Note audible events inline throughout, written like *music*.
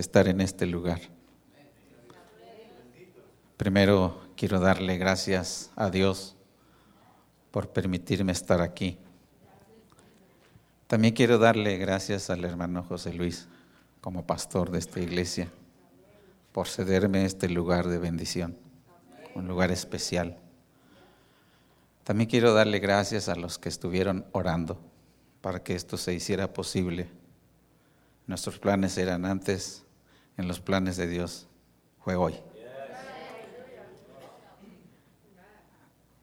estar en este lugar. Primero quiero darle gracias a Dios por permitirme estar aquí. También quiero darle gracias al hermano José Luis como pastor de esta iglesia por cederme este lugar de bendición, un lugar especial. También quiero darle gracias a los que estuvieron orando para que esto se hiciera posible. Nuestros planes eran antes, en los planes de Dios fue hoy.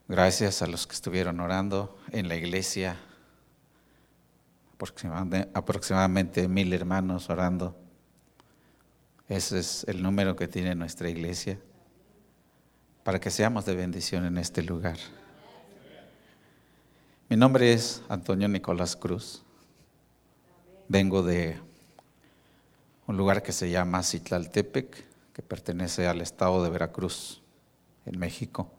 Gracias a los que estuvieron orando en la iglesia, aproximadamente mil hermanos orando. Ese es el número que tiene nuestra iglesia para que seamos de bendición en este lugar. Mi nombre es Antonio Nicolás Cruz. Vengo de un lugar que se llama Citlaltepec, que pertenece al estado de Veracruz, en México.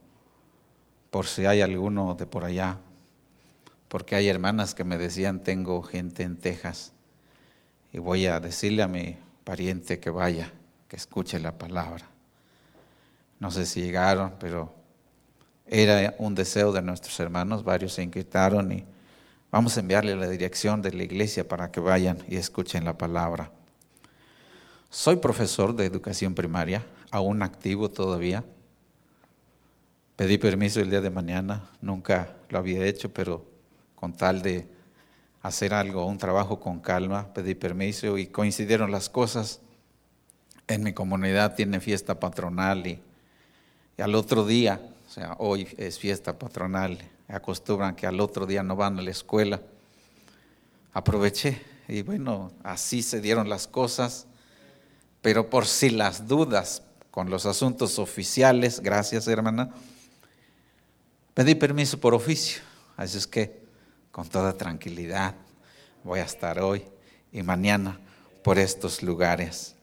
Por si hay alguno de por allá, porque hay hermanas que me decían, tengo gente en Texas, y voy a decirle a mi pariente que vaya, que escuche la palabra. No sé si llegaron, pero era un deseo de nuestros hermanos, varios se inquietaron y vamos a enviarle la dirección de la iglesia para que vayan y escuchen la palabra. Soy profesor de educación primaria, aún activo todavía. Pedí permiso el día de mañana, nunca lo había hecho, pero con tal de hacer algo, un trabajo con calma, pedí permiso y coincidieron las cosas. En mi comunidad tiene fiesta patronal y, y al otro día o sea, hoy es fiesta patronal, acostumbran que al otro día no van a la escuela. Aproveché y bueno, así se dieron las cosas, pero por si las dudas con los asuntos oficiales, gracias hermana, pedí permiso por oficio, así es que con toda tranquilidad voy a estar hoy y mañana por estos lugares.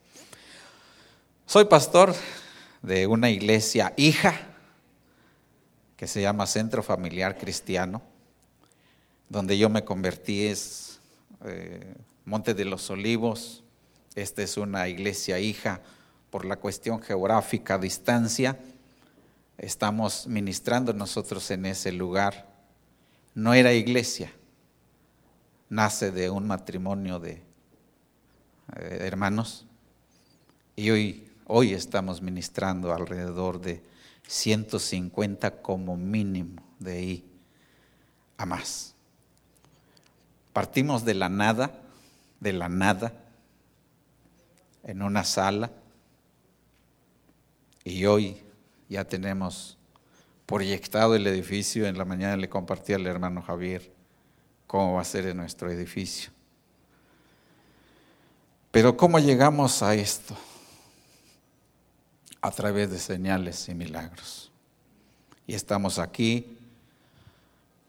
Soy pastor de una iglesia hija que se llama Centro Familiar Cristiano, donde yo me convertí es eh, Monte de los Olivos. Esta es una iglesia hija por la cuestión geográfica, distancia. Estamos ministrando nosotros en ese lugar. No era iglesia, nace de un matrimonio de eh, hermanos y hoy, hoy estamos ministrando alrededor de 150 como mínimo de ahí a más. Partimos de la nada, de la nada, en una sala, y hoy ya tenemos proyectado el edificio. En la mañana le compartí al hermano Javier cómo va a ser en nuestro edificio. Pero ¿cómo llegamos a esto? a través de señales y milagros. Y estamos aquí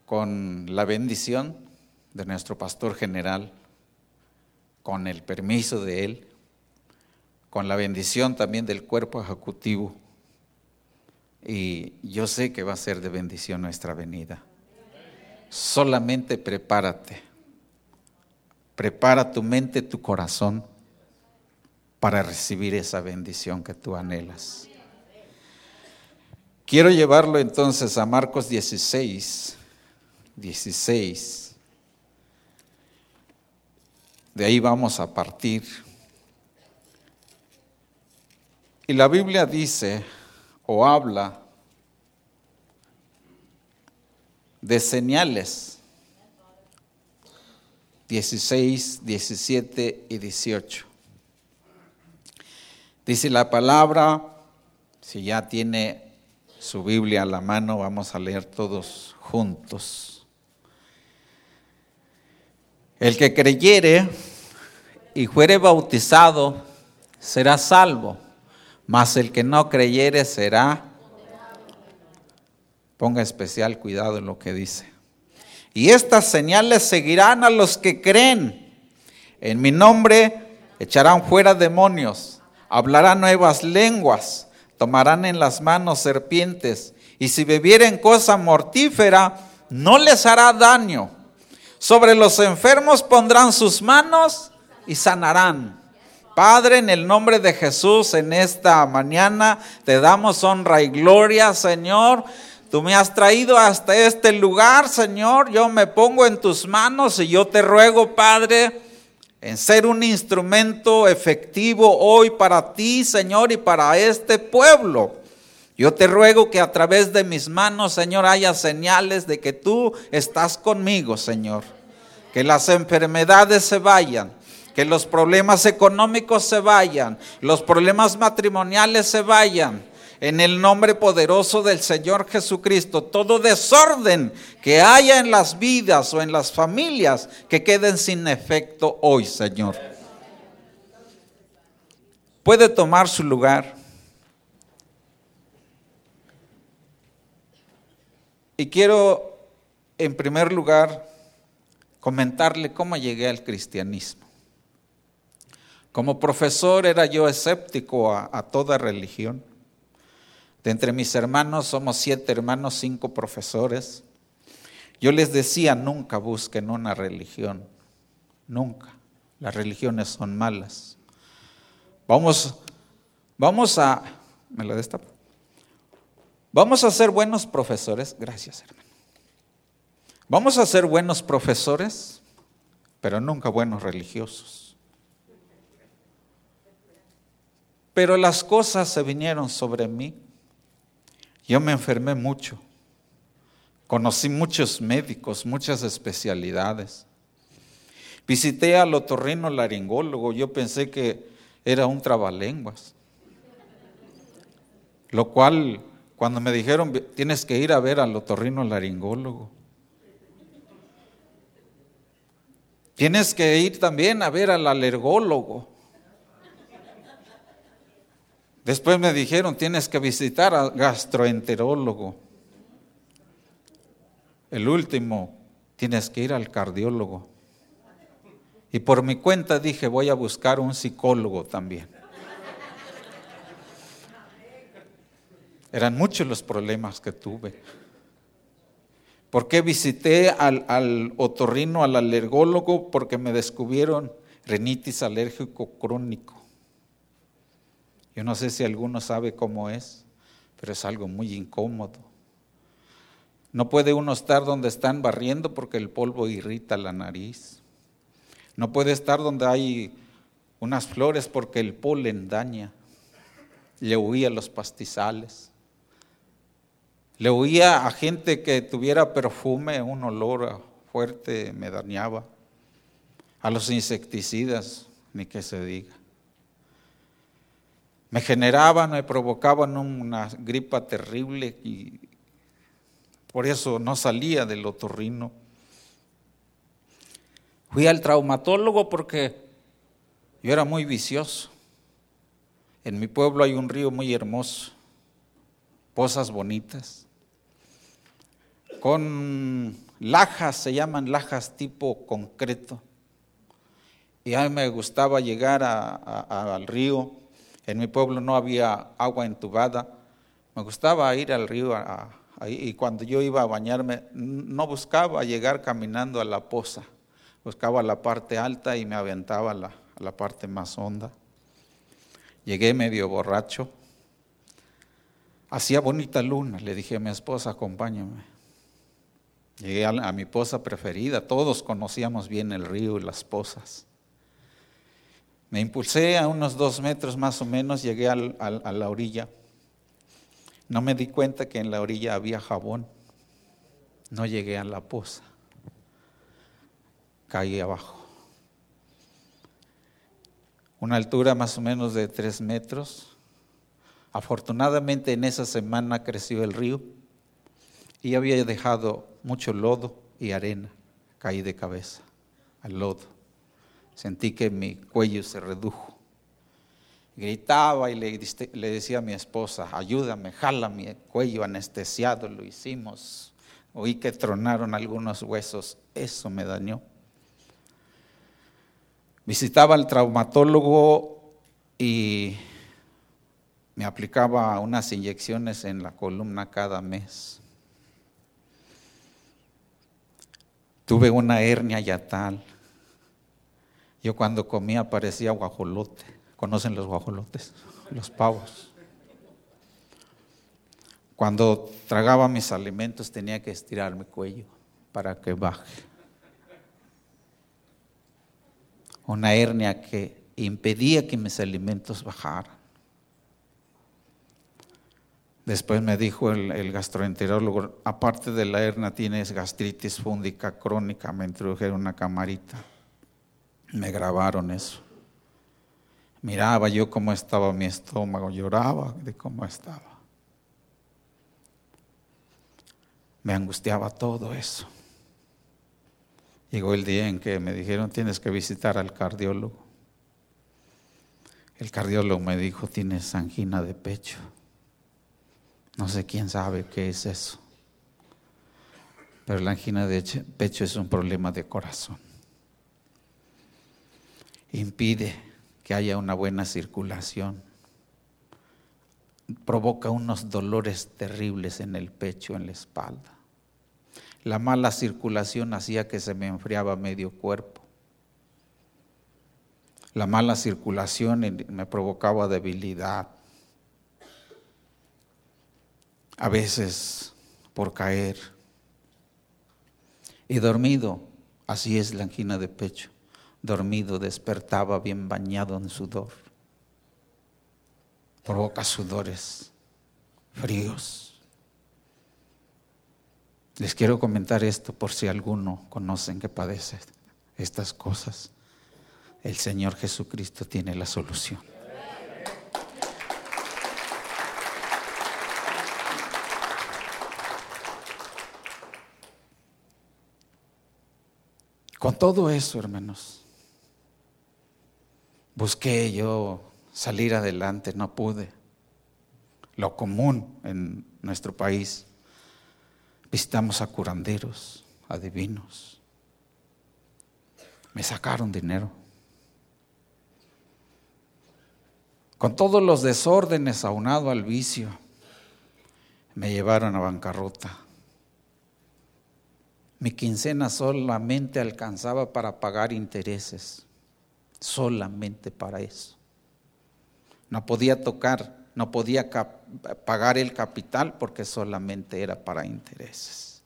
con la bendición de nuestro pastor general, con el permiso de él, con la bendición también del cuerpo ejecutivo. Y yo sé que va a ser de bendición nuestra venida. Solamente prepárate. Prepara tu mente, tu corazón para recibir esa bendición que tú anhelas. Quiero llevarlo entonces a Marcos 16, 16. De ahí vamos a partir. Y la Biblia dice o habla de señales 16, 17 y 18. Dice la palabra, si ya tiene su Biblia a la mano, vamos a leer todos juntos. El que creyere y fuere bautizado será salvo, mas el que no creyere será... Ponga especial cuidado en lo que dice. Y estas señales seguirán a los que creen. En mi nombre echarán fuera demonios hablarán nuevas lenguas, tomarán en las manos serpientes, y si bebieren cosa mortífera, no les hará daño. Sobre los enfermos pondrán sus manos y sanarán. Padre, en el nombre de Jesús, en esta mañana te damos honra y gloria, Señor. Tú me has traído hasta este lugar, Señor. Yo me pongo en tus manos y yo te ruego, Padre, en ser un instrumento efectivo hoy para ti, Señor, y para este pueblo. Yo te ruego que a través de mis manos, Señor, haya señales de que tú estás conmigo, Señor. Que las enfermedades se vayan, que los problemas económicos se vayan, los problemas matrimoniales se vayan, en el nombre poderoso del Señor Jesucristo. Todo desorden que haya en las vidas o en las familias que queden sin efecto hoy, Señor. Puede tomar su lugar. Y quiero, en primer lugar, comentarle cómo llegué al cristianismo. Como profesor era yo escéptico a, toda religión. De entre mis hermanos somos siete hermanos, cinco profesores. Yo les decía, nunca busquen una religión, nunca. Las religiones son malas. Vamos, vamos a, me la destapo. Vamos a ser buenos profesores, gracias hermano. Vamos a ser buenos profesores, pero nunca buenos religiosos. Pero las cosas se vinieron sobre mí yo me enfermé mucho. Conocí muchos médicos, muchas especialidades. Visité al otorrino laringólogo. Yo pensé que era un trabalenguas. Lo cual, cuando me dijeron, tienes que ir a ver al otorrino laringólogo. Tienes que ir también a ver al alergólogo. Después me dijeron, tienes que visitar al gastroenterólogo. El último, tienes que ir al cardiólogo. Y por mi cuenta dije, voy a buscar un psicólogo también. Eran muchos los problemas que tuve. ¿Por qué visité al, al otorrino, al alergólogo? Porque me descubrieron rinitis alérgico crónico. Yo no sé si alguno sabe cómo es, pero es algo muy incómodo. No puede uno estar donde están barriendo porque el polvo irrita la nariz. No puede estar donde hay unas flores porque el polen daña. Le huía a los pastizales. Le huía a gente que tuviera perfume, un olor fuerte me dañaba. A los insecticidas, ni que se diga me generaban, me provocaban una gripa terrible y por eso no salía del otorrino. Fui al traumatólogo porque yo era muy vicioso. En mi pueblo hay un río muy hermoso, pozas bonitas, con lajas, se llaman lajas tipo concreto. Y a mí me gustaba llegar al río en mi pueblo no había agua entubada. Me gustaba ir al río y cuando yo iba a bañarme no buscaba llegar caminando a la poza. Buscaba la parte alta y me aventaba a la, parte más honda. Llegué medio borracho. Hacía bonita luna. Le dije a mi esposa, acompáñame. Llegué a mi poza preferida. Todos conocíamos bien el río y las pozas. Me impulsé a unos dos metros más o menos, llegué a la orilla. No me di cuenta que en la orilla había jabón. No llegué a la poza. Caí abajo. Una altura más o menos de tres metros. Afortunadamente en esa semana creció el río y había dejado mucho lodo y arena. Caí de cabeza al lodo. Sentí que mi cuello se redujo. Gritaba y le, decía a mi esposa, ayúdame, jala mi cuello anestesiado, lo hicimos. Oí que tronaron algunos huesos, eso me dañó. Visitaba al traumatólogo y me aplicaba unas inyecciones en la columna cada mes. Tuve una hernia yatal. Yo cuando comía parecía guajolote. ¿Conocen los guajolotes? Los pavos. Cuando tragaba mis alimentos tenía que estirar mi cuello para que baje. Una hernia que impedía que mis alimentos bajaran. Después me dijo el, gastroenterólogo, aparte de la hernia tienes gastritis fúndica crónica, me introdujeron una camarita. Me grabaron eso. Miraba yo cómo estaba mi estómago, lloraba de cómo estaba. me angustiaba todo eso. Llegó el día en que me dijeron tienes que visitar al cardiólogo. El cardiólogo me dijo tienes angina de pecho. No sé quién sabe qué es eso. Pero la angina de pecho es un problema de corazón. Impide que haya una buena circulación. Provoca unos dolores terribles en el pecho, en la espalda. La mala circulación hacía que se me enfriaba medio cuerpo. La mala circulación me provocaba debilidad. A veces por caer. Y dormido, así es la angina de pecho. Dormido despertaba bien bañado en sudor. Provoca sudores fríos. Les quiero comentar esto por si alguno conocen que padece estas cosas. El Señor Jesucristo tiene la solución. Con todo eso, hermanos, busqué yo salir adelante, no pude. Lo común en nuestro país Visitamos a curanderos, adivinos. Me sacaron dinero. Con todos los desórdenes aunado al vicio, me llevaron a bancarrota. Mi quincena solamente alcanzaba para pagar intereses, solamente para eso. No podía tocar no podía pagar el capital porque solamente era para intereses.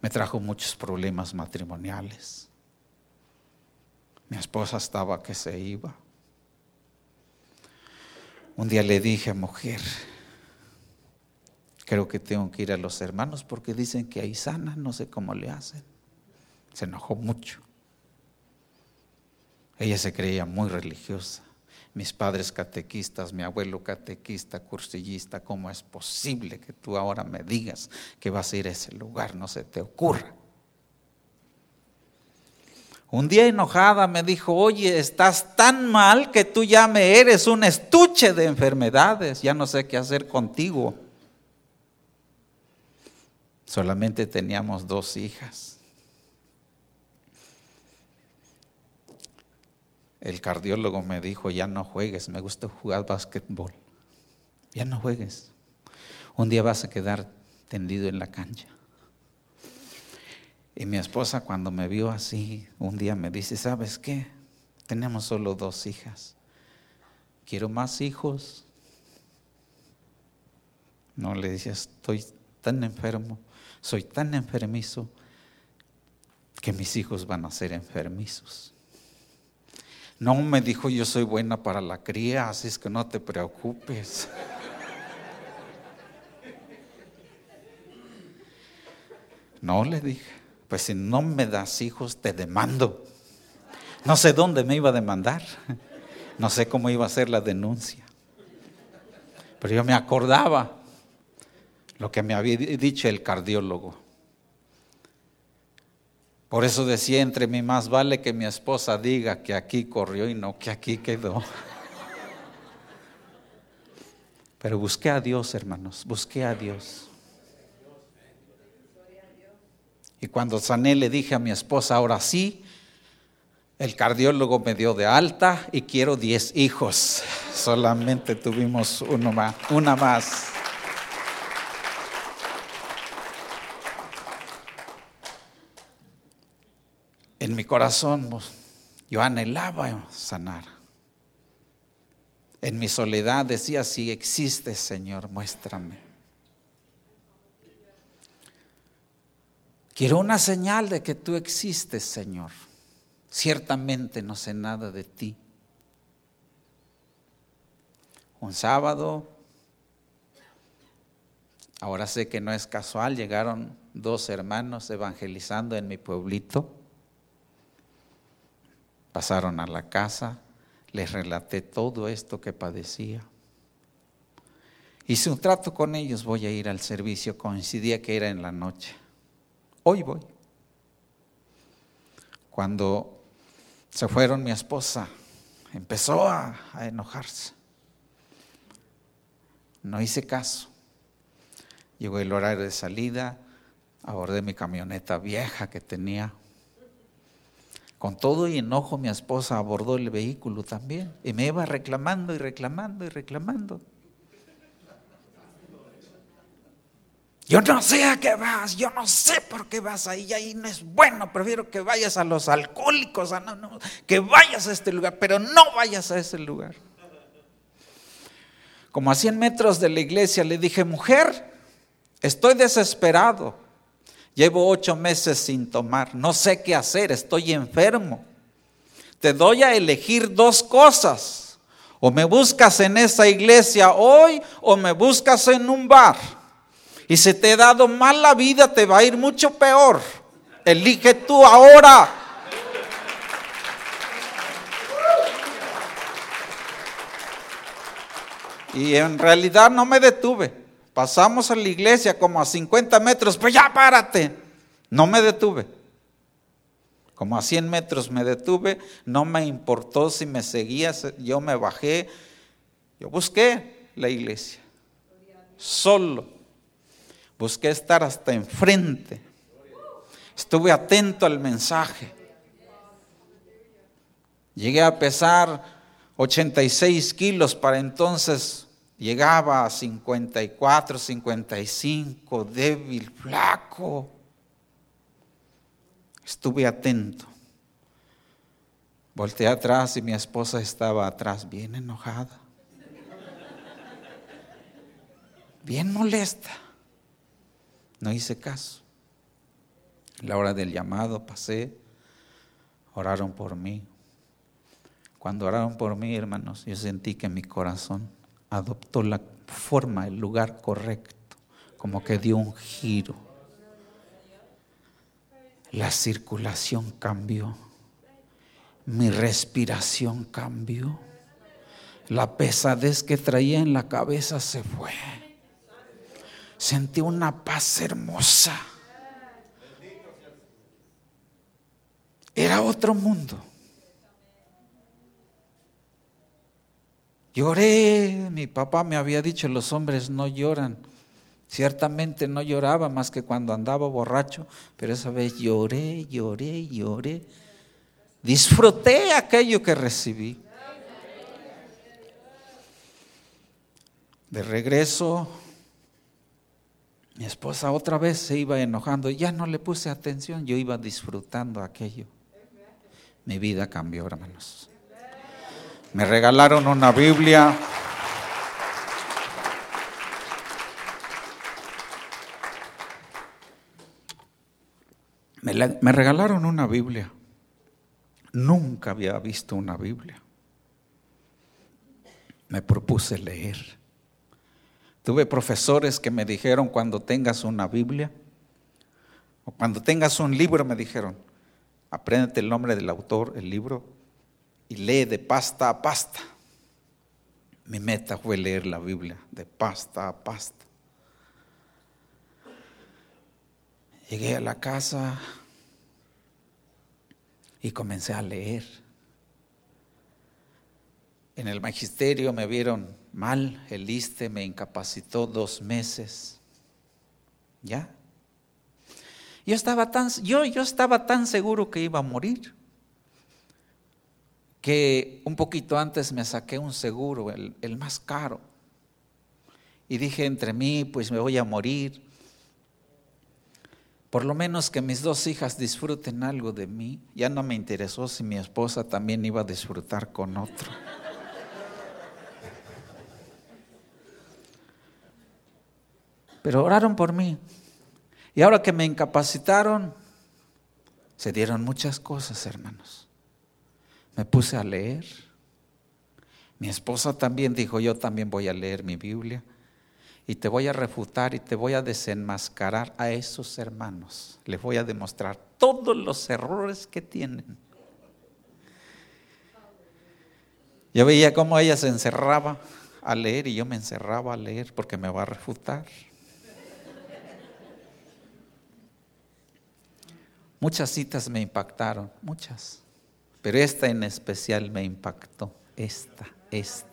Me trajo muchos problemas matrimoniales. Mi esposa estaba que se iba. Un día le dije, mujer, creo que tengo que ir a los hermanos porque dicen que ahí sana, no sé cómo le hacen. Se enojó mucho. Ella se creía muy religiosa mis padres catequistas, mi abuelo catequista, cursillista, ¿cómo es posible que tú ahora me digas que vas a ir a ese lugar? No se te ocurra. Un día enojada me dijo, oye, estás tan mal que tú ya me eres un estuche de enfermedades, ya no sé qué hacer contigo. Solamente teníamos dos hijas. El cardiólogo me dijo, ya no juegues, me gusta jugar básquetbol. Ya no juegues. Un día vas a quedar tendido en la cancha. Y mi esposa cuando me vio así, un día me dice, ¿sabes qué? Tenemos solo dos hijas. Quiero más hijos. No le dije, estoy tan enfermo, soy tan enfermizo, que mis hijos van a ser enfermizos. No me dijo, yo soy buena para la cría, así es que no te preocupes. No le dije, pues si no me das hijos, te demando. No sé dónde me iba a demandar, no sé cómo iba a ser la denuncia. Pero yo me acordaba lo que me había dicho el cardiólogo. Por eso decía entre mí, más vale que mi esposa diga que aquí corrió y no que aquí quedó. Pero busqué a Dios, hermanos, busqué a Dios. Y cuando sané le dije a mi esposa, ahora sí, el cardiólogo me dio de alta y quiero diez hijos. *laughs* Solamente tuvimos uno más, una más. En mi corazón yo anhelaba sanar. En mi soledad decía, si existes, Señor, muéstrame. Quiero una señal de que tú existes, Señor. Ciertamente no sé nada de ti. Un sábado, ahora sé que no es casual, llegaron dos hermanos evangelizando en mi pueblito. Pasaron a la casa, les relaté todo esto que padecía. Hice un trato con ellos, voy a ir al servicio, coincidía que era en la noche. Hoy voy. Cuando se fueron mi esposa, empezó a, enojarse. No hice caso. Llegó el horario de salida, abordé mi camioneta vieja que tenía. Con todo y enojo mi esposa abordó el vehículo también y me iba reclamando y reclamando y reclamando. Yo no sé a qué vas, yo no sé por qué vas ahí, ahí no es bueno, prefiero que vayas a los alcohólicos, que vayas a este lugar, pero no vayas a ese lugar. Como a 100 metros de la iglesia le dije, mujer, estoy desesperado, llevo ocho meses sin tomar, no sé qué hacer, estoy enfermo. Te doy a elegir dos cosas, o me buscas en esa iglesia hoy o me buscas en un bar. Y si te he dado mal la vida, te va a ir mucho peor. Elige tú ahora. Y en realidad no me detuve. Pasamos a la iglesia como a 50 metros, pues ya párate. No me detuve. Como a 100 metros me detuve, no me importó si me seguías, yo me bajé, yo busqué la iglesia, solo. Busqué estar hasta enfrente. Estuve atento al mensaje. Llegué a pesar 86 kilos, para entonces llegaba a 54, 55, débil, flaco. Estuve atento. Volteé atrás y mi esposa estaba atrás, bien enojada, bien molesta. No hice caso. La hora del llamado pasé, oraron por mí. Cuando oraron por mí, hermanos, yo sentí que mi corazón adoptó la forma, el lugar correcto, como que dio un giro. La circulación cambió, mi respiración cambió, la pesadez que traía en la cabeza se fue sentí una paz hermosa. Era otro mundo. Lloré, mi papá me había dicho, los hombres no lloran. Ciertamente no lloraba más que cuando andaba borracho, pero esa vez lloré, lloré, lloré. Disfruté aquello que recibí. De regreso mi esposa otra vez se iba enojando, ya no le puse atención, yo iba disfrutando aquello. Mi vida cambió, hermanos. Me regalaron una Biblia. Me, regalaron una Biblia. Nunca había visto una Biblia. Me propuse leer. Tuve profesores que me dijeron cuando tengas una Biblia o cuando tengas un libro, me dijeron, apréndete el nombre del autor, el libro, y lee de pasta a pasta. Mi meta fue leer la Biblia de pasta a pasta. Llegué a la casa y comencé a leer. En el magisterio me vieron mal, el ISTE me incapacitó dos meses. ¿Ya? Yo estaba tan, yo, yo estaba tan seguro que iba a morir que un poquito antes me saqué un seguro, el, el más caro. Y dije entre mí, pues me voy a morir. Por lo menos que mis dos hijas disfruten algo de mí. Ya no me interesó si mi esposa también iba a disfrutar con otro. Pero oraron por mí. Y ahora que me incapacitaron, se dieron muchas cosas, hermanos. Me puse a leer. Mi esposa también dijo, yo también voy a leer mi Biblia y te voy a refutar y te voy a desenmascarar a esos hermanos. Les voy a demostrar todos los errores que tienen. Yo veía cómo ella se encerraba a leer y yo me encerraba a leer porque me va a refutar. Muchas citas me impactaron, muchas, pero esta en especial me impactó, esta, esta.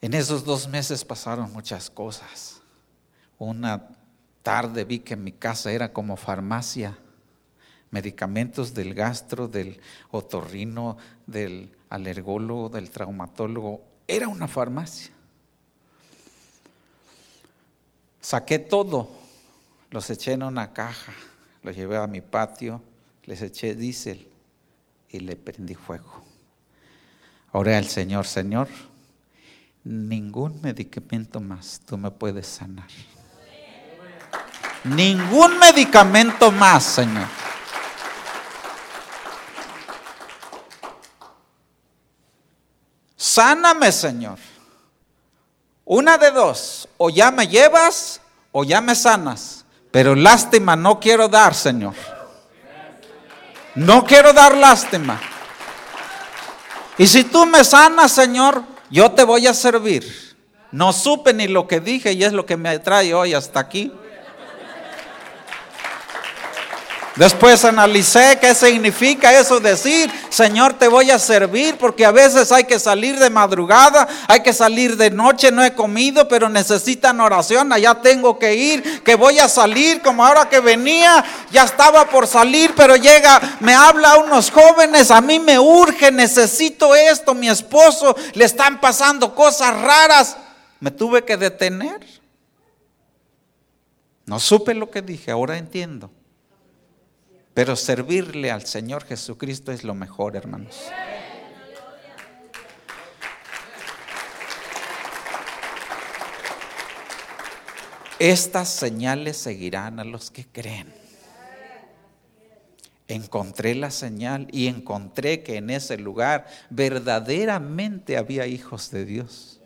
En esos dos meses pasaron muchas cosas. Una tarde vi que mi casa era como farmacia, medicamentos del gastro, del otorrino, del alergólogo, del traumatólogo, era una farmacia. Saqué todo, los eché en una caja, los llevé a mi patio, les eché diésel y le prendí fuego. Oré al Señor, Señor, ningún medicamento más tú me puedes sanar. Ningún medicamento más, Señor. Sáname, Señor. Una de dos, o ya me llevas o ya me sanas. Pero lástima no quiero dar, Señor. No quiero dar lástima. Y si tú me sanas, Señor, yo te voy a servir. No supe ni lo que dije y es lo que me trae hoy hasta aquí. Después analicé qué significa eso decir, Señor, te voy a servir, porque a veces hay que salir de madrugada, hay que salir de noche, no he comido, pero necesitan oración, allá tengo que ir, que voy a salir, como ahora que venía, ya estaba por salir, pero llega, me habla unos jóvenes, a mí me urge, necesito esto, mi esposo, le están pasando cosas raras, me tuve que detener. No supe lo que dije, ahora entiendo. Pero servirle al Señor Jesucristo es lo mejor, hermanos. Estas señales seguirán a los que creen. Encontré la señal y encontré que en ese lugar verdaderamente había hijos de Dios.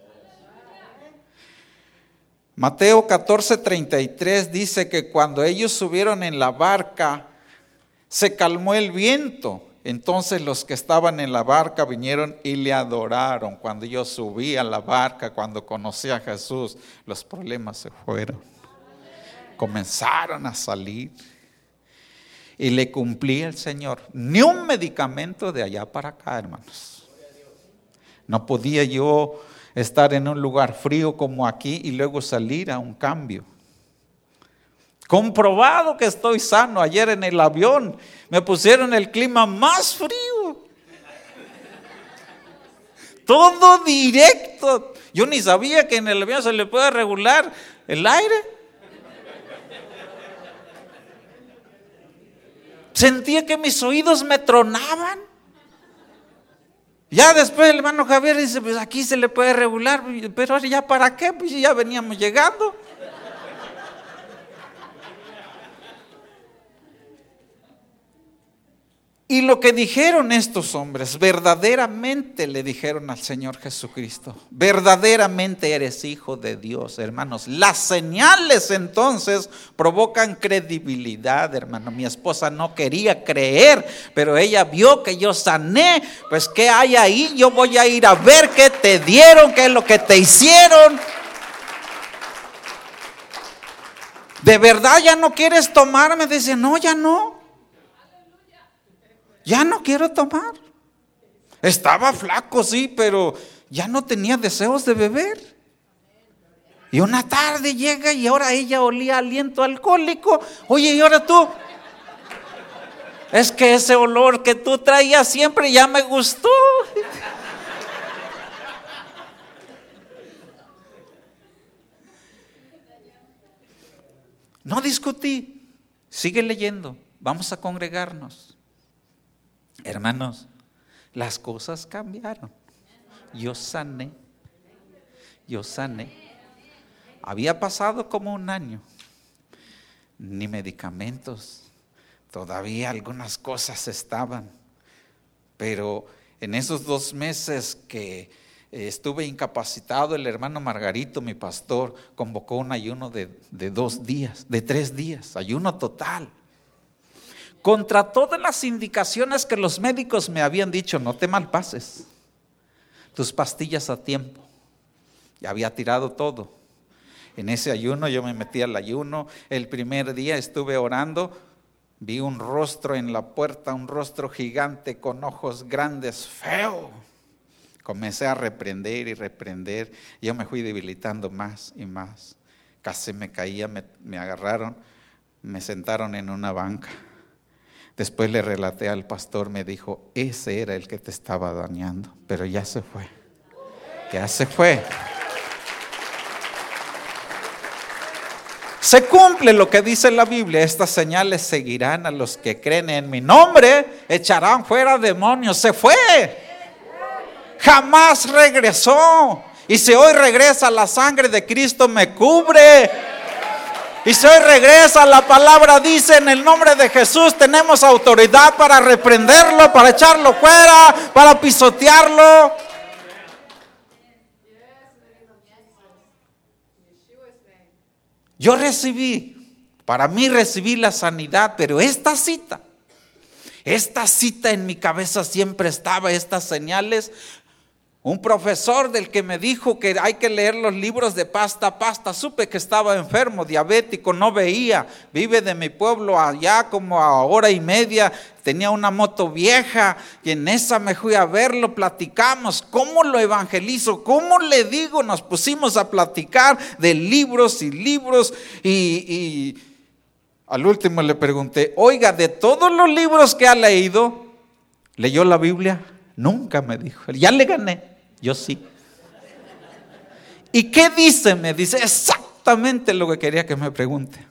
Mateo 14:33 dice que cuando ellos subieron en la barca, se calmó el viento. Entonces los que estaban en la barca vinieron y le adoraron. Cuando yo subí a la barca, cuando conocí a Jesús, los problemas se fueron. Comenzaron a salir. Y le cumplí el Señor. Ni un medicamento de allá para acá, hermanos. No podía yo estar en un lugar frío como aquí y luego salir a un cambio. Comprobado que estoy sano. Ayer en el avión me pusieron el clima más frío. Todo directo. Yo ni sabía que en el avión se le puede regular el aire. Sentía que mis oídos me tronaban. Ya después el hermano Javier dice, pues aquí se le puede regular, pero ya para qué, pues ya veníamos llegando. Y lo que dijeron estos hombres, verdaderamente le dijeron al Señor Jesucristo, verdaderamente eres hijo de Dios, hermanos. Las señales entonces provocan credibilidad, hermano. Mi esposa no quería creer, pero ella vio que yo sané, pues ¿qué hay ahí? Yo voy a ir a ver qué te dieron, qué es lo que te hicieron. ¿De verdad ya no quieres tomar? Me dice, no, ya no. Ya no quiero tomar. Estaba flaco, sí, pero ya no tenía deseos de beber. Y una tarde llega y ahora ella olía aliento alcohólico. Oye, y ahora tú. Es que ese olor que tú traías siempre ya me gustó. No discutí. Sigue leyendo. Vamos a congregarnos. Hermanos, las cosas cambiaron. Yo sané. yo sané. Había pasado como un año, ni medicamentos, todavía algunas cosas estaban, pero en esos dos meses que estuve incapacitado, el hermano Margarito, mi pastor, convocó un ayuno de, de dos días, de tres días, ayuno total contra todas las indicaciones que los médicos me habían dicho, no te malpases, tus pastillas a tiempo. Ya había tirado todo. En ese ayuno yo me metí al ayuno. El primer día estuve orando, vi un rostro en la puerta, un rostro gigante con ojos grandes, feo. Comencé a reprender y reprender. Yo me fui debilitando más y más. Casi me caía, me, me agarraron, me sentaron en una banca. Después le relaté al pastor, me dijo, ese era el que te estaba dañando, pero ya se fue. Ya se fue. Se cumple lo que dice la Biblia, estas señales seguirán a los que creen en mi nombre, echarán fuera demonios, se fue. Jamás regresó. Y si hoy regresa, la sangre de Cristo me cubre. Hoy regresa, la palabra dice en el nombre de Jesús, tenemos autoridad para reprenderlo, para echarlo fuera, para pisotearlo. Yo recibí, para mí recibí la sanidad, pero esta cita, esta cita en mi cabeza siempre estaba, estas señales un profesor del que me dijo que hay que leer los libros de pasta a pasta, supe que estaba enfermo, diabético, no veía, vive de mi pueblo allá como a hora y media, tenía una moto vieja y en esa me fui a verlo, platicamos, ¿cómo lo evangelizo? ¿Cómo le digo? Nos pusimos a platicar de libros y libros y, y al último le pregunté, oiga, de todos los libros que ha leído, ¿leyó la Biblia? Nunca me dijo, ya le gané. Yo sí. ¿Y qué dice? Me dice exactamente lo que quería que me pregunte.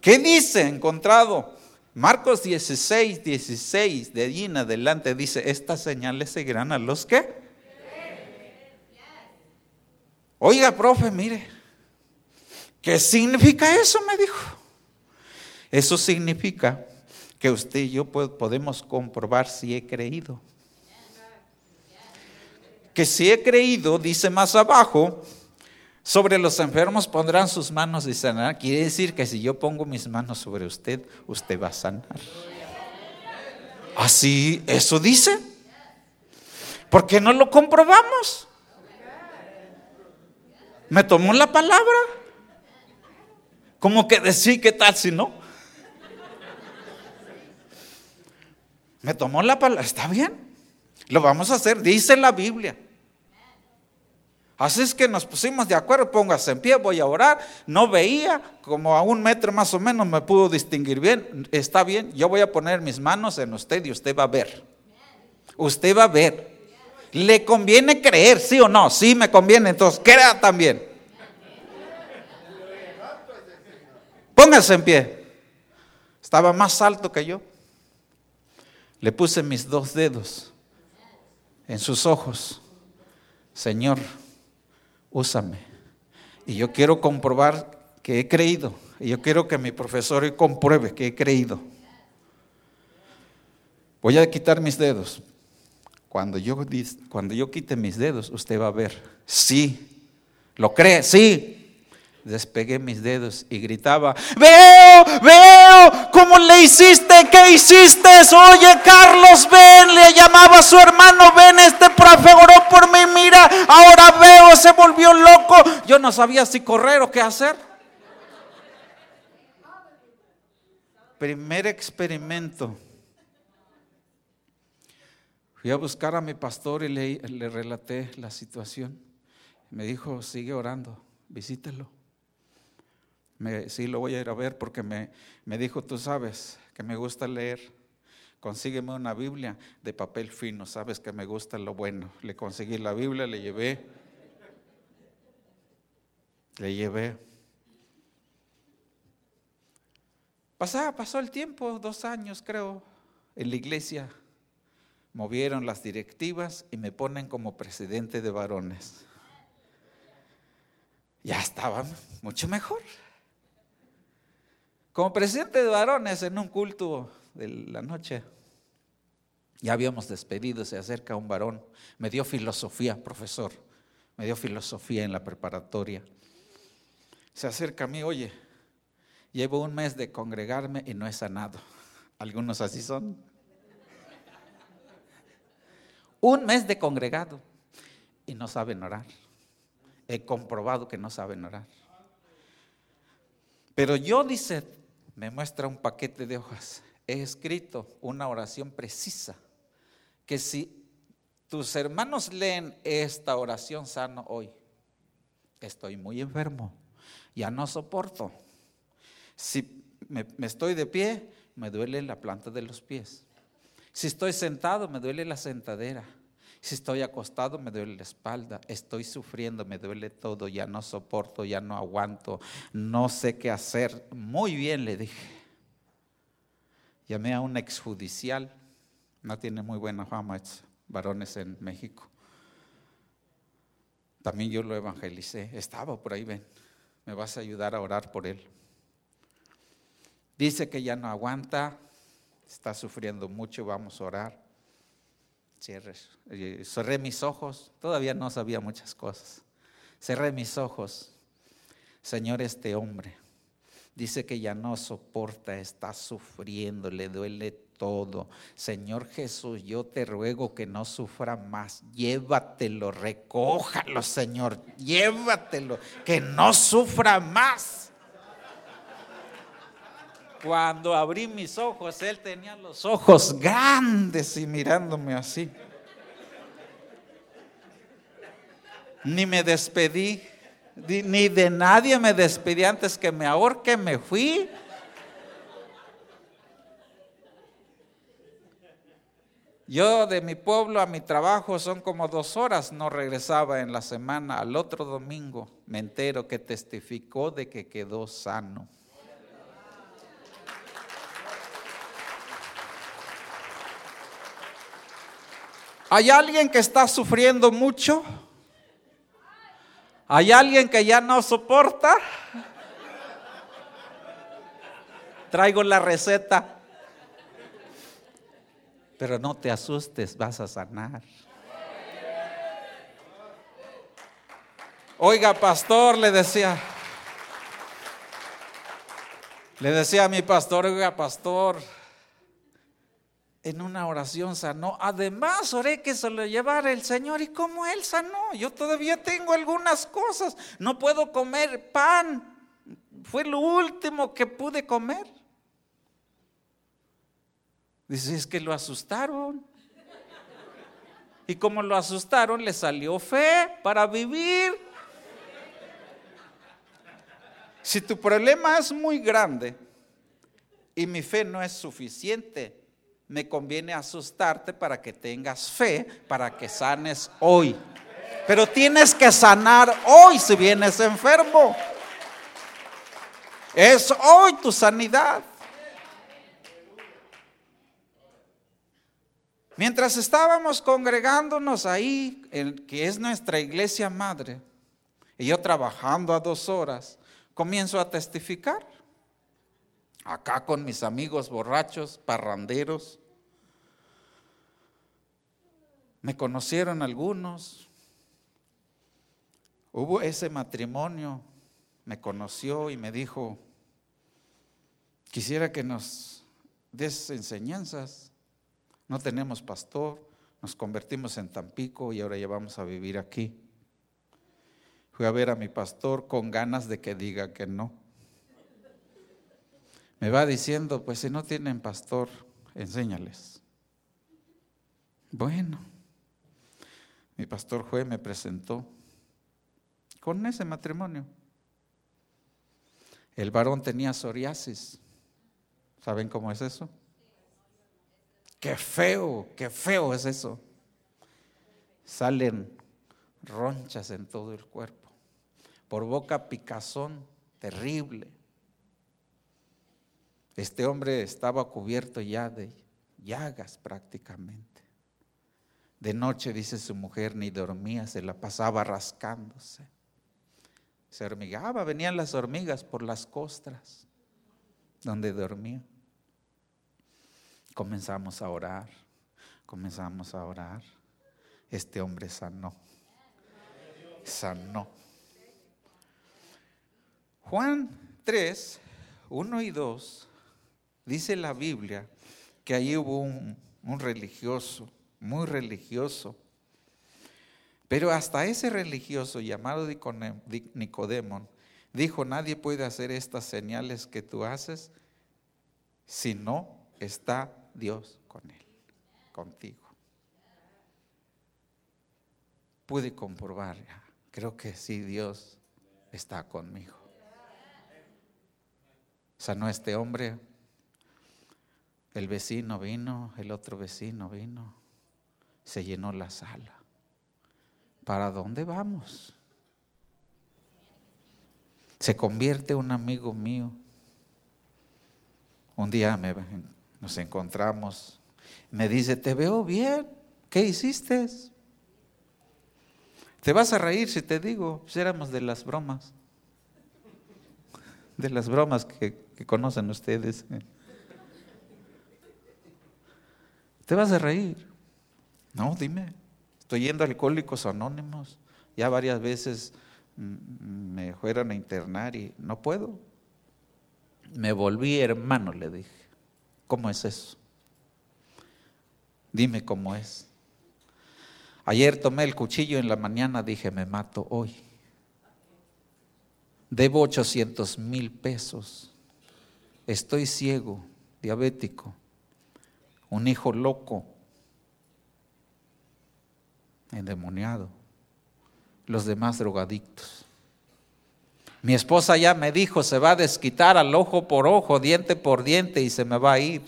¿Qué dice? Encontrado. Marcos 16, 16, de allí en adelante dice, estas señales seguirán a los que. Oiga, profe, mire, ¿qué significa eso? Me dijo. Eso significa que usted y yo podemos comprobar si he creído que si he creído, dice más abajo, sobre los enfermos pondrán sus manos y sanarán. Quiere decir que si yo pongo mis manos sobre usted, usted va a sanar. Así, eso dice. ¿Por qué no lo comprobamos? Me tomó la palabra. Como que decir, ¿qué tal si no? Me tomó la palabra. Está bien. Lo vamos a hacer, dice la Biblia. Así es que nos pusimos de acuerdo, póngase en pie, voy a orar. No veía, como a un metro más o menos me pudo distinguir bien. Está bien, yo voy a poner mis manos en usted y usted va a ver. Usted va a ver. ¿Le conviene creer, sí o no? Sí, me conviene, entonces crea también. Póngase en pie. Estaba más alto que yo. Le puse mis dos dedos en sus ojos, Señor, úsame. Y yo quiero comprobar que he creído. Y yo quiero que mi profesor compruebe que he creído. Voy a quitar mis dedos. Cuando yo, cuando yo quite mis dedos, usted va a ver. Sí. ¿Lo cree? Sí despegué mis dedos y gritaba, veo, veo, ¿cómo le hiciste? ¿Qué hiciste? Oye, Carlos, ven, le llamaba a su hermano, ven, este profe oró por mí, mira, ahora veo, se volvió loco. Yo no sabía si correr o qué hacer. Primer experimento. Fui a buscar a mi pastor y le, le relaté la situación. Me dijo, sigue orando, visítelo sí, lo voy a ir a ver porque me, me dijo, tú sabes que me gusta leer. Consígueme una Biblia de papel fino, sabes que me gusta lo bueno. Le conseguí la Biblia, le llevé. Le llevé. Pasaba, pasó el tiempo, dos años creo, en la iglesia. Movieron las directivas y me ponen como presidente de varones. ya estaba mucho mejor. Como presidente de varones en un culto de la noche, ya habíamos despedido, se acerca un varón, me dio filosofía, profesor, me dio filosofía en la preparatoria. Se acerca a mí, oye, llevo un mes de congregarme y no he sanado. Algunos así son. Un mes de congregado y no saben orar. He comprobado que no saben orar. Pero yo, dice, me muestra un paquete de hojas. He escrito una oración precisa que si tus hermanos leen esta oración sano hoy, estoy muy enfermo, ya no soporto. Si me, me estoy de pie, me duele la planta de los pies. Si estoy sentado, me duele la sentadera. Si estoy acostado, me duele la espalda. Estoy sufriendo, me duele todo. Ya no soporto, ya no aguanto. No sé qué hacer. Muy bien, le dije. Llamé a un exjudicial. No tiene muy buena fama, varones en México. También yo lo evangelicé. Estaba por ahí, ven. Me vas a ayudar a orar por él. Dice que ya no aguanta, está sufriendo mucho, vamos a orar. Cerré mis ojos, todavía no sabía muchas cosas. Cerré mis ojos. Señor, este hombre dice que ya no soporta, está sufriendo, le duele todo. Señor Jesús, yo te ruego que no sufra más. Llévatelo, recójalo, Señor. Llévatelo, que no sufra más. Cuando abrí mis ojos, él tenía los ojos grandes y mirándome así. Ni me despedí, ni de nadie me despedí antes que me ahorque, me fui. Yo de mi pueblo a mi trabajo son como dos horas, no regresaba en la semana. Al otro domingo me entero que testificó de que quedó sano. ¿Hay alguien que está sufriendo mucho? ¿Hay alguien que ya no soporta? Traigo la receta. Pero no te asustes, vas a sanar. Oiga, pastor, le decía. Le decía a mi pastor, oiga, pastor, en una oración sanó. Además, oré que se lo llevara el Señor. ¿Y cómo Él sanó? Yo todavía tengo algunas cosas. No puedo comer pan. Fue lo último que pude comer. Dice, es que lo asustaron. Y como lo asustaron, le salió fe para vivir. Si tu problema es muy grande y mi fe no es suficiente, me conviene asustarte para que tengas fe, para que sanes hoy. Pero tienes que sanar hoy si vienes enfermo. Es hoy tu sanidad. Mientras estábamos congregándonos ahí, en, que es nuestra iglesia madre, y yo trabajando a dos horas, comienzo a testificar. Acá con mis amigos borrachos, parranderos, me conocieron algunos. Hubo ese matrimonio, me conoció y me dijo, quisiera que nos des enseñanzas. No tenemos pastor, nos convertimos en Tampico y ahora ya vamos a vivir aquí. Fui a ver a mi pastor con ganas de que diga que no. Me va diciendo, pues si no tienen pastor, enséñales. Bueno, mi pastor Jue me presentó con ese matrimonio. El varón tenía psoriasis. ¿Saben cómo es eso? Qué feo, qué feo es eso. Salen ronchas en todo el cuerpo. Por boca picazón terrible. Este hombre estaba cubierto ya de llagas prácticamente. De noche, dice su mujer, ni dormía, se la pasaba rascándose. Se hormigaba, venían las hormigas por las costras donde dormía. Comenzamos a orar, comenzamos a orar. Este hombre sanó, sanó. Juan 3, 1 y 2, dice la Biblia que ahí hubo un, un religioso, muy religioso, pero hasta ese religioso llamado Nicodemo dijo, nadie puede hacer estas señales que tú haces si no está Dios con él, contigo. Pude comprobar, creo que sí, Dios está conmigo. Sanó este hombre, el vecino vino, el otro vecino vino, se llenó la sala. ¿para dónde vamos? Se convierte un amigo mío. Un día nos encontramos, me dice, te veo bien, ¿qué hiciste? Te vas a reír si te digo, pues éramos de las bromas, de las bromas que conocen ustedes. ¿Te vas a reír? No, dime. Estoy yendo a Alcohólicos Anónimos. Ya varias veces me fueron a internar y no puedo. Me volví hermano, le dije. ¿Cómo es eso? Dime cómo es. Ayer tomé el cuchillo en la mañana, dije, me mato hoy. Debo 800 mil pesos. Estoy ciego, diabético, un hijo loco, endemoniado, los demás drogadictos. Mi esposa ya me dijo, se va a desquitar al ojo por ojo, diente por diente y se me va a ir.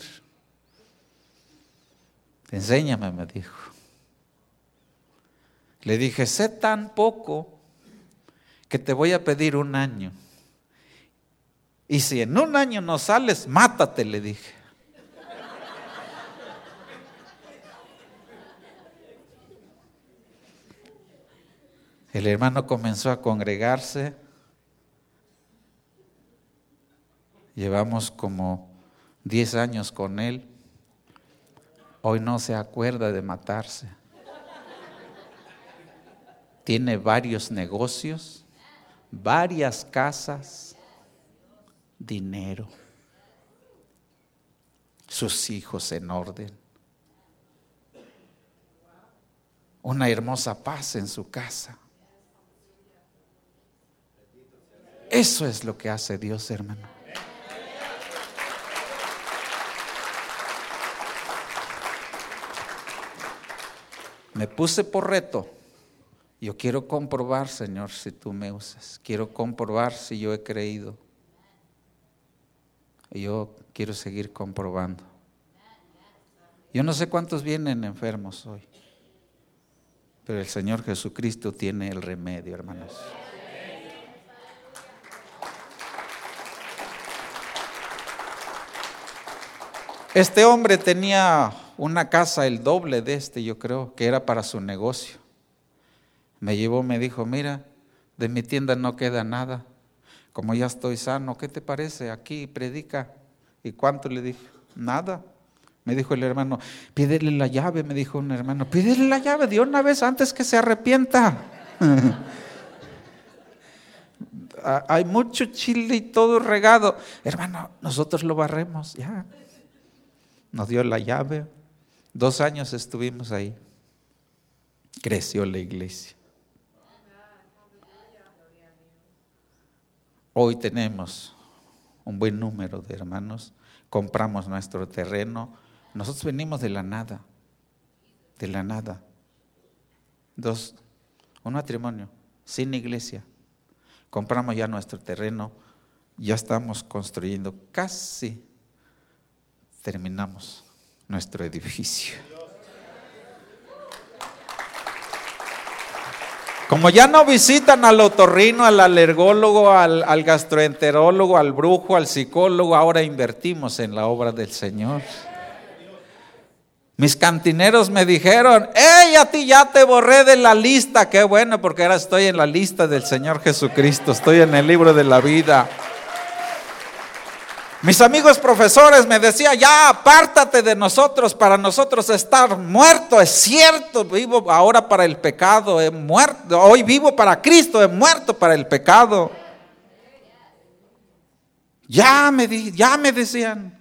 Enséñame, me dijo. Le dije, sé tan poco que te voy a pedir un año. Y si en un año no sales, mátate, le dije. El hermano comenzó a congregarse. Llevamos como 10 años con él. Hoy no se acuerda de matarse. Tiene varios negocios, varias casas, dinero, sus hijos en orden, una hermosa paz en su casa. Eso es lo que hace Dios, hermano. Me puse por reto. Yo quiero comprobar, Señor, si tú me usas. Quiero comprobar si yo he creído. Yo quiero seguir comprobando. Yo no sé cuántos vienen enfermos hoy, pero el Señor Jesucristo tiene el remedio, hermanos. Este hombre tenía una casa el doble de este, yo creo, que era para su negocio. Me llevó, me dijo, mira, de mi tienda no queda nada. Como ya estoy sano, ¿qué te parece? Aquí predica. ¿Y cuánto le dije? Nada. Me dijo el hermano, pídele la llave, me dijo un hermano, pídele la llave de una vez antes que se arrepienta. *laughs* Hay mucho chile y todo regado. Hermano, nosotros lo barremos, ya nos dio la llave. Dos años estuvimos ahí. Creció la iglesia. Hoy tenemos un buen número de hermanos. Compramos nuestro terreno. Nosotros venimos de la nada. De la nada. Dos, un matrimonio sin iglesia. Compramos ya nuestro terreno. Ya estamos construyendo casi terminamos nuestro edificio. Como ya no visitan al otorrino, al alergólogo, al, gastroenterólogo, al brujo, al psicólogo, ahora invertimos en la obra del Señor. Mis cantineros me dijeron, ¡Ey, a ti ya te borré de la lista! Qué bueno, porque ahora estoy en la lista del Señor Jesucristo, estoy en el libro de la vida. Mis amigos profesores me decían, ya apártate de nosotros, para nosotros estar muerto, es cierto, vivo ahora para el pecado, he muerto, hoy vivo para Cristo, he muerto para el pecado. Ya me, ya me decían,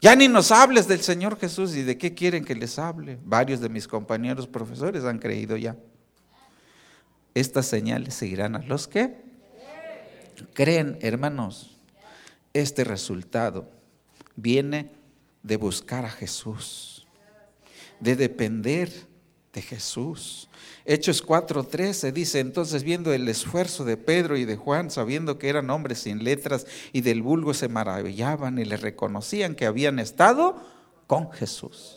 ya ni nos hables del Señor Jesús y de qué quieren que les hable. Varios de mis compañeros profesores han creído ya. Estas señales seguirán a los que creen, hermanos. Este resultado viene de buscar a Jesús, de depender de Jesús. Hechos 4:13 dice, entonces viendo el esfuerzo de Pedro y de Juan, sabiendo que eran hombres sin letras y del vulgo se maravillaban y le reconocían que habían estado con Jesús.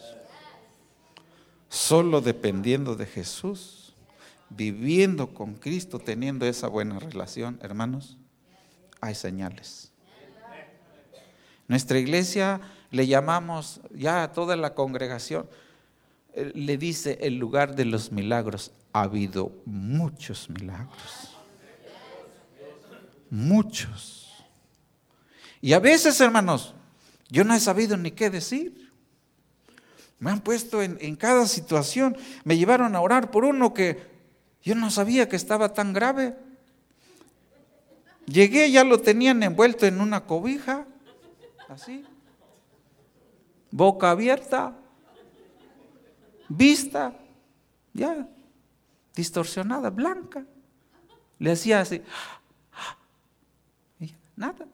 Solo dependiendo de Jesús, viviendo con Cristo, teniendo esa buena relación, hermanos, hay señales. Nuestra iglesia le llamamos ya a toda la congregación, eh, le dice el lugar de los milagros ha habido muchos milagros. Muchos. Y a veces, hermanos, yo no he sabido ni qué decir. Me han puesto en, cada situación. Me llevaron a orar por uno que yo no sabía que estaba tan grave. Llegué, ya lo tenían envuelto en una cobija, así, boca abierta, vista, ya, distorsionada, blanca. Le hacía así, nada.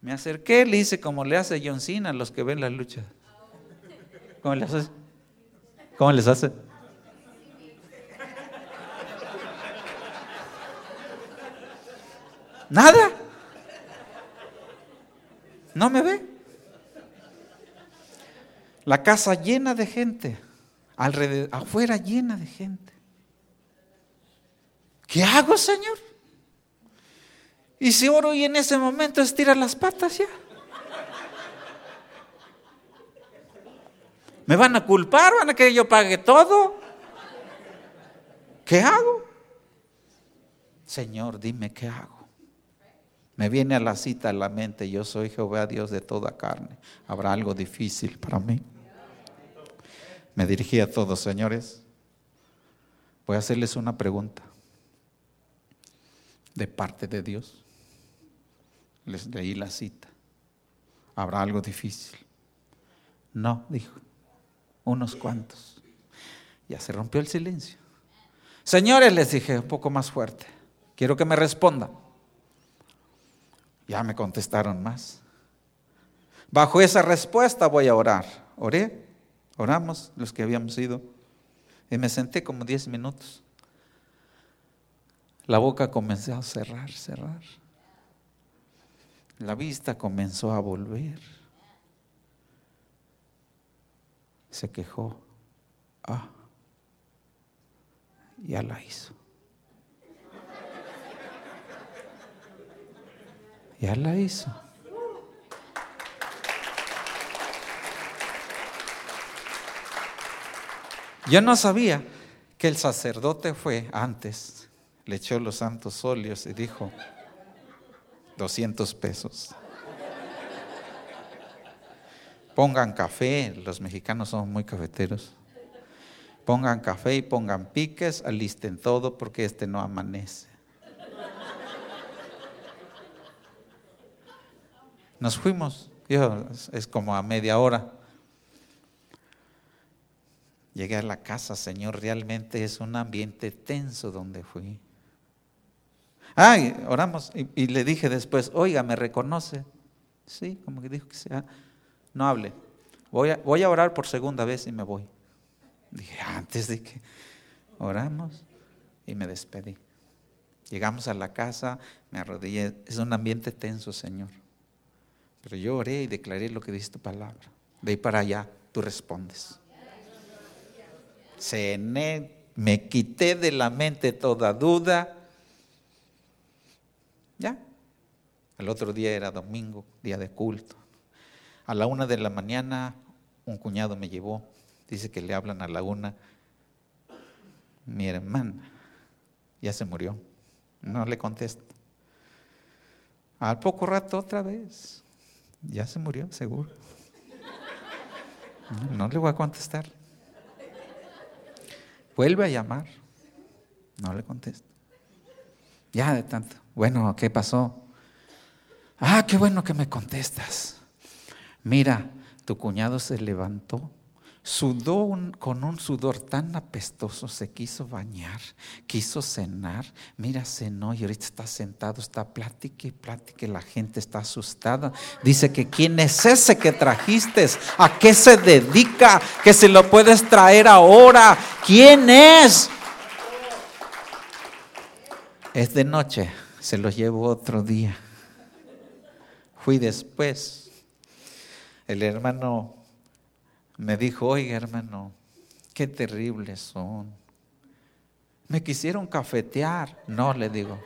Me acerqué, le hice como le hace John Cena a los que ven la lucha. ¿Cómo les hace? ¿Cómo les hace? Nada. No me ve. La casa llena de gente alrededor, afuera llena de gente. ¿Qué hago, Señor? Y si oro y en ese momento estira las patas ya. ¿Me van a culpar? ¿Van a que yo pague todo? ¿Qué hago? Señor, dime qué hago. Me viene a la cita a la mente, yo soy Jehová Dios de toda carne. ¿Habrá algo difícil para mí? Me dirigí a todos, señores. Voy a hacerles una pregunta de parte de Dios. Les leí la cita. ¿Habrá algo difícil? No, dijo. Unos cuantos. Ya se rompió el silencio. Señores, les dije un poco más fuerte. Quiero que me respondan. Ya me contestaron más. Bajo esa respuesta voy a orar. Oré Oramos los que habíamos ido. Y me senté como 10 minutos. La boca comenzó a cerrar, cerrar. La vista comenzó a volver. Se quejó. Ah, ya la hizo. Ya la hizo. Yo no sabía que el sacerdote fue antes, le echó los santos óleos y dijo, 200 pesos. Pongan café, los mexicanos somos muy cafeteros. Pongan café y pongan piques, alisten todo porque este no amanece. Nos fuimos, es como a media hora. Llegué a la casa, Señor, realmente es un ambiente tenso donde fui. Ay, oramos y, le dije después, oiga, ¿me reconoce? Sí, como que dijo que sea. No hable. Voy a, voy a orar por segunda vez y me voy. Dije, antes de que oramos y me despedí. Llegamos a la casa, me arrodillé. Es un ambiente tenso, Señor. Pero yo oré y declaré lo que dice tu palabra. De ahí para allá, tú respondes cené, me quité de la mente toda duda. Ya. El otro día era domingo, día de culto. A la una de la mañana un cuñado me llevó, dice que le hablan a la una, mi hermana ya se murió, no le contesto. Al poco rato otra vez, ya se murió, seguro. No, le voy a contestar. Vuelve a llamar, no le contesto. Ya de tanto. Bueno, ¿qué pasó? Ah, qué bueno que me contestas. Mira, tu cuñado se levantó Sudó con un sudor tan apestoso, se quiso bañar, quiso cenar. Mira, cenó y ahorita está sentado, está plática y plática. La gente está asustada. Dice que quién es ese que trajiste, a qué se dedica, que se lo puedes traer ahora. ¿Quién es? Es de noche, se lo llevo otro día. Fui después. El hermano me dijo, oiga hermano, qué terribles son. Me quisieron cafetear. No, le digo.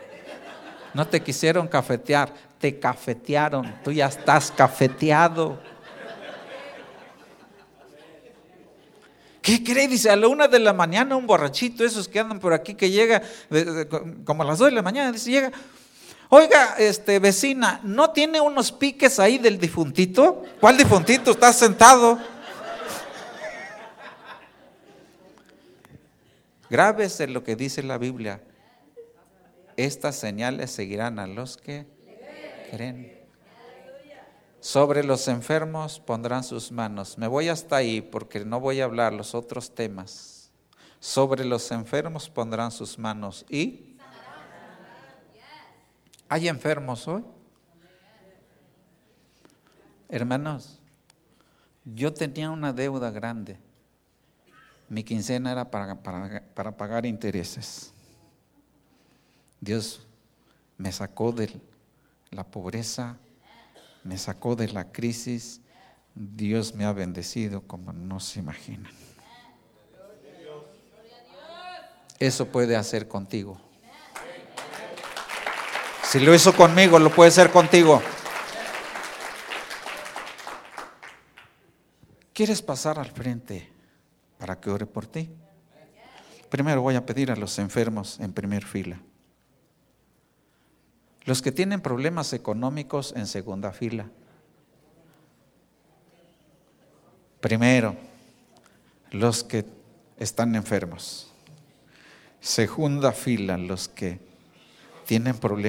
No te quisieron cafetear, te cafetearon. Tú ya estás cafeteado. ¿Qué cree? Dice, a la una de la mañana un borrachito, esos que andan por aquí, que llega como a las dos de la mañana, dice, llega, oiga, este, vecina, ¿no tiene unos piques ahí del difuntito? ¿Cuál difuntito? Está sentado. Grábese lo que dice la Biblia. Estas señales seguirán a los que creen. Sobre los enfermos pondrán sus manos. Me voy hasta ahí porque no voy a hablar los otros temas. Sobre los enfermos pondrán sus manos y... ¿Hay enfermos hoy? Hermanos, yo tenía una deuda grande mi quincena era para, para, pagar intereses. Dios me sacó de la pobreza, me sacó de la crisis. Dios me ha bendecido como no se imaginan. Eso puede hacer contigo. Si lo hizo conmigo, lo puede hacer contigo. ¿Quieres pasar al frente? Para que ore por ti. Primero voy a pedir a los enfermos en primer fila. Los que tienen problemas económicos en segunda fila. Primero, los que están enfermos. Segunda fila, los que tienen problemas